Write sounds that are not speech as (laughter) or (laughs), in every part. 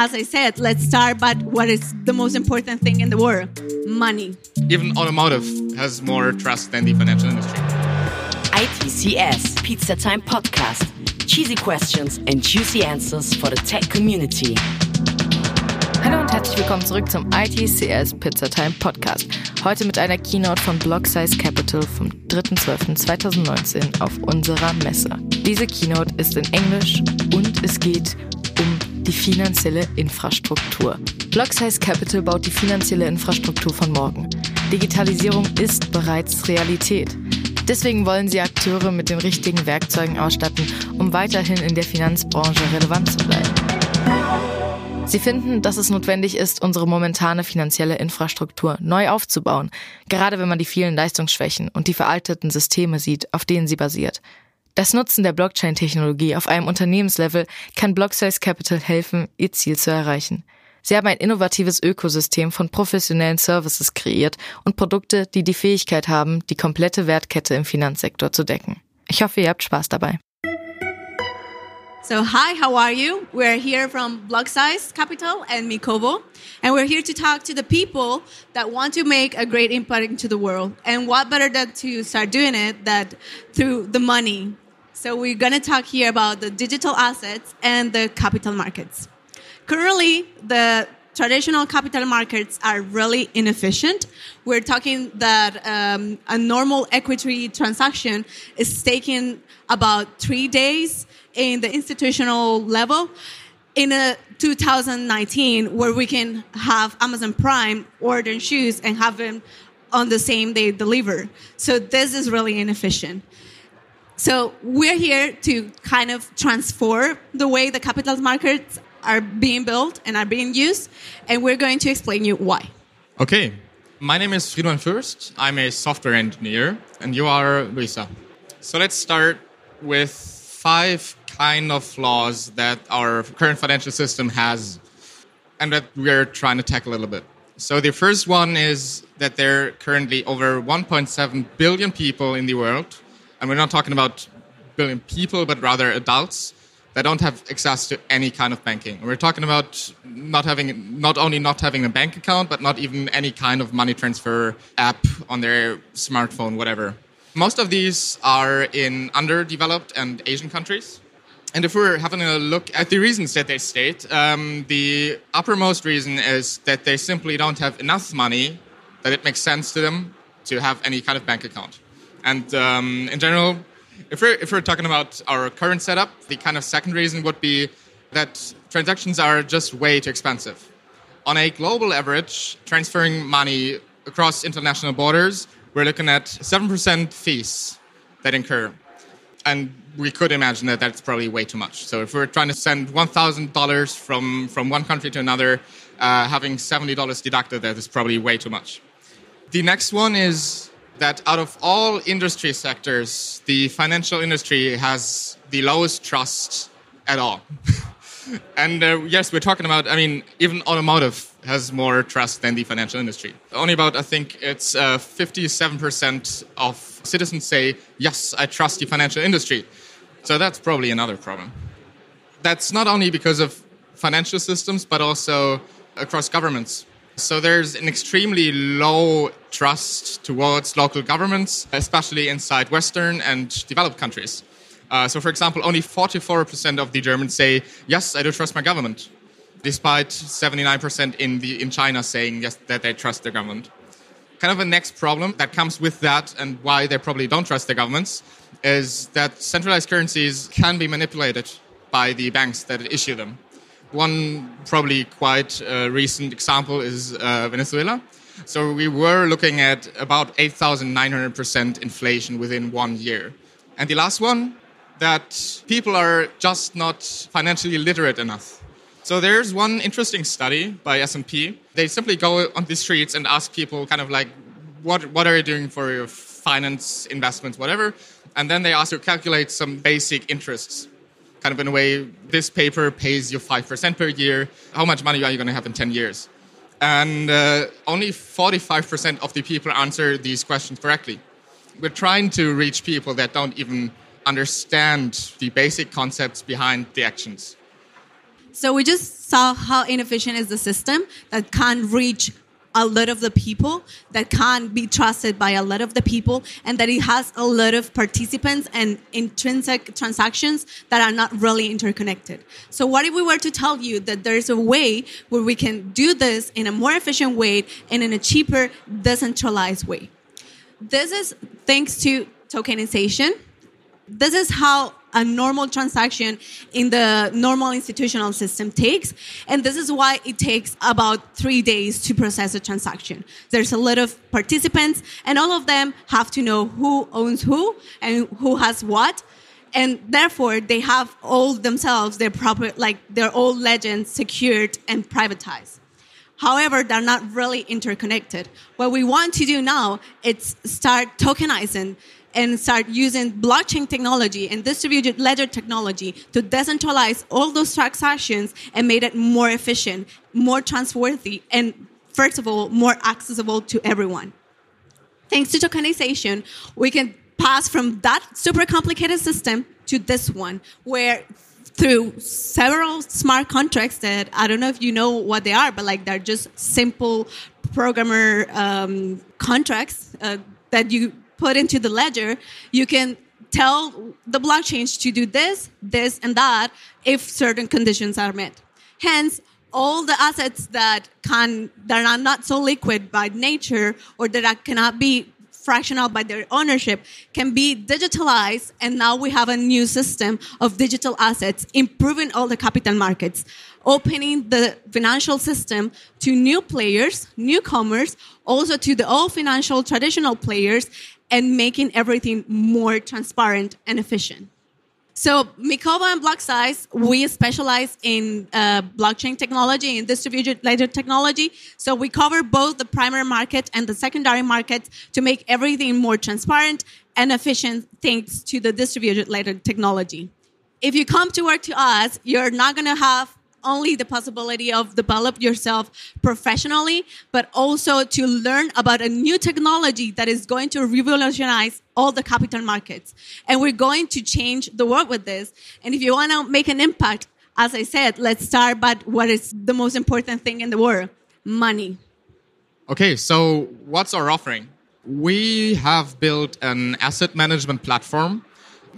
As I said, let's start by what is the most important thing in the world money. Even automotive has more trust than the financial industry. ITCS Pizzatime Podcast. Cheesy questions and juicy answers for the tech community. Hallo und herzlich willkommen zurück zum ITCS Pizzatime Podcast. Heute mit einer Keynote von Blocksize Capital vom 3.12.2019 auf unserer Messe. Diese Keynote ist in Englisch und es geht um die finanzielle Infrastruktur. Blocksize Capital baut die finanzielle Infrastruktur von morgen. Digitalisierung ist bereits Realität. Deswegen wollen sie Akteure mit den richtigen Werkzeugen ausstatten, um weiterhin in der Finanzbranche relevant zu bleiben. Sie finden, dass es notwendig ist, unsere momentane finanzielle Infrastruktur neu aufzubauen, gerade wenn man die vielen Leistungsschwächen und die veralteten Systeme sieht, auf denen sie basiert. Das Nutzen der Blockchain-Technologie auf einem Unternehmenslevel kann Blocksize Capital helfen, ihr Ziel zu erreichen. Sie haben ein innovatives Ökosystem von professionellen Services kreiert und Produkte, die die Fähigkeit haben, die komplette Wertkette im Finanzsektor zu decken. Ich hoffe, ihr habt Spaß dabei. So, hi, how are you? We're here from Block Size Capital and Mikovo, and we're here to talk to the people that want to make a great impact into the world. And what better than to start doing it that through the money? So, we're going to talk here about the digital assets and the capital markets. Currently, the traditional capital markets are really inefficient. We're talking that um, a normal equity transaction is taking about three days in the institutional level in a 2019 where we can have Amazon Prime order shoes and have them on the same day delivered. So this is really inefficient. So we're here to kind of transform the way the capital markets are being built and are being used, and we're going to explain you why. Okay, my name is Friedman Fürst. I'm a software engineer, and you are Luisa. So let's start with five kind of flaws that our current financial system has and that we're trying to tackle a little bit. So the first one is that there are currently over 1.7 billion people in the world, and we're not talking about billion people, but rather adults that don't have access to any kind of banking. We're talking about not having, not only not having a bank account, but not even any kind of money transfer app on their smartphone, whatever. Most of these are in underdeveloped and Asian countries. And if we're having a look at the reasons that they state, um, the uppermost reason is that they simply don't have enough money that it makes sense to them to have any kind of bank account. And um, in general, if we're, if we're talking about our current setup, the kind of second reason would be that transactions are just way too expensive. On a global average, transferring money across international borders, we're looking at 7% fees that incur. And we could imagine that that's probably way too much. So if we're trying to send $1,000 from, from one country to another, uh, having $70 deducted, that is probably way too much. The next one is that out of all industry sectors, the financial industry has the lowest trust at all. (laughs) and uh, yes, we're talking about, I mean, even automotive has more trust than the financial industry. Only about, I think it's uh, 57% of citizens say, yes, I trust the financial industry. So that's probably another problem. That's not only because of financial systems, but also across governments. So there's an extremely low trust towards local governments, especially inside Western and developed countries. Uh, so, for example, only 44% of the Germans say, yes, I do trust my government, despite 79% in, the, in China saying yes, that they trust their government. Kind of a next problem that comes with that and why they probably don't trust their governments is that centralized currencies can be manipulated by the banks that issue them. One probably quite uh, recent example is uh, Venezuela. So we were looking at about 8,900% inflation within one year. And the last one, that people are just not financially literate enough. So there's one interesting study by S&P. They simply go on the streets and ask people kind of like, what, what are you doing for your finance, investments, whatever? And then they ask you to calculate some basic interests kind of in a way, this paper pays you 5% per year. How much money are you going to have in 10 years? And uh, only 45% of the people answer these questions correctly. We're trying to reach people that don't even understand the basic concepts behind the actions. So we just saw how inefficient is the system that can't reach a lot of the people, that can't be trusted by a lot of the people, and that it has a lot of participants and intrinsic transactions that are not really interconnected. So what if we were to tell you that there's a way where we can do this in a more efficient way and in a cheaper, decentralized way? This is thanks to tokenization. This is how a normal transaction in the normal institutional system takes. And this is why it takes about three days to process a transaction. There's a lot of participants, and all of them have to know who owns who and who has what. And therefore, they have all themselves their proper, like their old legends secured and privatized. However, they're not really interconnected. What we want to do now is start tokenizing and start using blockchain technology and distributed ledger technology to decentralize all those transactions and make it more efficient, more trustworthy, and first of all, more accessible to everyone. Thanks to tokenization, we can pass from that super complicated system to this one, where through several smart contracts that I don't know if you know what they are, but like they're just simple programmer um, contracts uh, that you put into the ledger, you can tell the blockchains to do this, this, and that if certain conditions are met. Hence, all the assets that can that are not so liquid by nature or that cannot be fractional by their ownership can be digitalized and now we have a new system of digital assets improving all the capital markets opening the financial system to new players newcomers also to the old financial traditional players and making everything more transparent and efficient. So Mikovo and Blocksize, we specialize in uh, blockchain technology and distributed ledger technology. So we cover both the primary market and the secondary market to make everything more transparent and efficient thanks to the distributed ledger technology. If you come to work to us, you're not going to have only the possibility of develop yourself professionally, but also to learn about a new technology that is going to revolutionize all the capital markets. And we're going to change the world with this. And if you want to make an impact, as I said, let's start by what is the most important thing in the world money. Okay, so what's our offering? We have built an asset management platform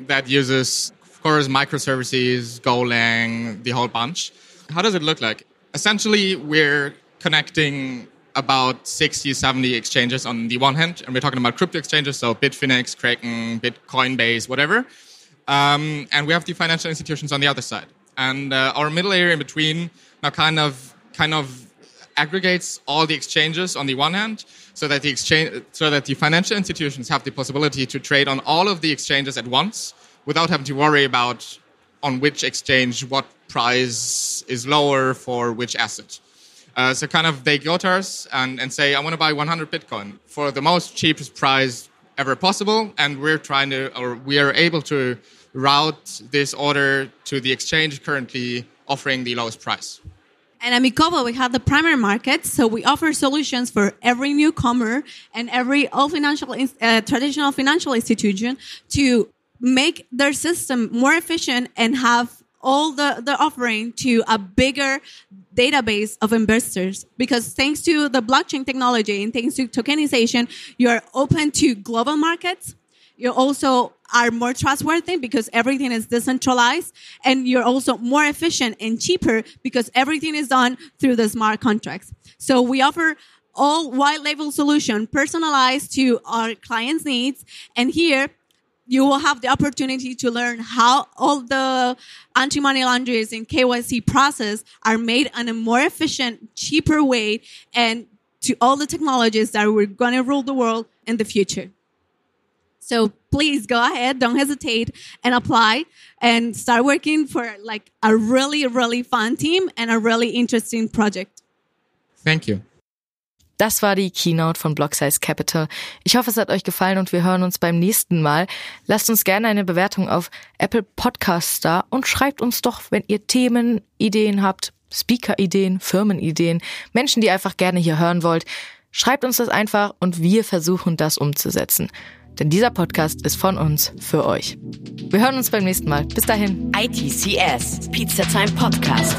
that uses, of course, microservices, Golang, the whole bunch how does it look like? Essentially, we're connecting about 60, 70 exchanges on the one hand, and we're talking about crypto exchanges, so Bitfinex, Kraken, Bitcoin Base, whatever. Um, and we have the financial institutions on the other side. And uh, our middle layer in between now kind of kind of aggregates all the exchanges on the one hand, so that the exchange, so that the financial institutions have the possibility to trade on all of the exchanges at once without having to worry about on which exchange what price is lower for which asset. Uh, so kind of they go to us and, and say, I want to buy 100 Bitcoin for the most cheapest price ever possible. And we're trying to, or we are able to route this order to the exchange currently offering the lowest price. And at Mikovo, we have the primary market, so we offer solutions for every newcomer and every all financial uh, traditional financial institution to make their system more efficient and have all the, the offering to a bigger database of investors because thanks to the blockchain technology and thanks to tokenization, you're open to global markets. You also are more trustworthy because everything is decentralized and you're also more efficient and cheaper because everything is done through the smart contracts. So we offer all white label solution personalized to our clients needs. And here you will have the opportunity to learn how all the anti-money laundering and KYC process are made in a more efficient, cheaper way and to all the technologies that we're going to rule the world in the future. So please go ahead, don't hesitate and apply and start working for like a really, really fun team and a really interesting project. Thank you. Das war die Keynote von Blocksize Capital. Ich hoffe, es hat euch gefallen und wir hören uns beim nächsten Mal. Lasst uns gerne eine Bewertung auf Apple Podcasts da und schreibt uns doch, wenn ihr Themen, Ideen habt, Speaker-Ideen, Firmenideen, Menschen, die einfach gerne hier hören wollt. Schreibt uns das einfach und wir versuchen das umzusetzen. Denn dieser Podcast ist von uns für euch. Wir hören uns beim nächsten Mal. Bis dahin. ITCS, Pizza Time Podcast.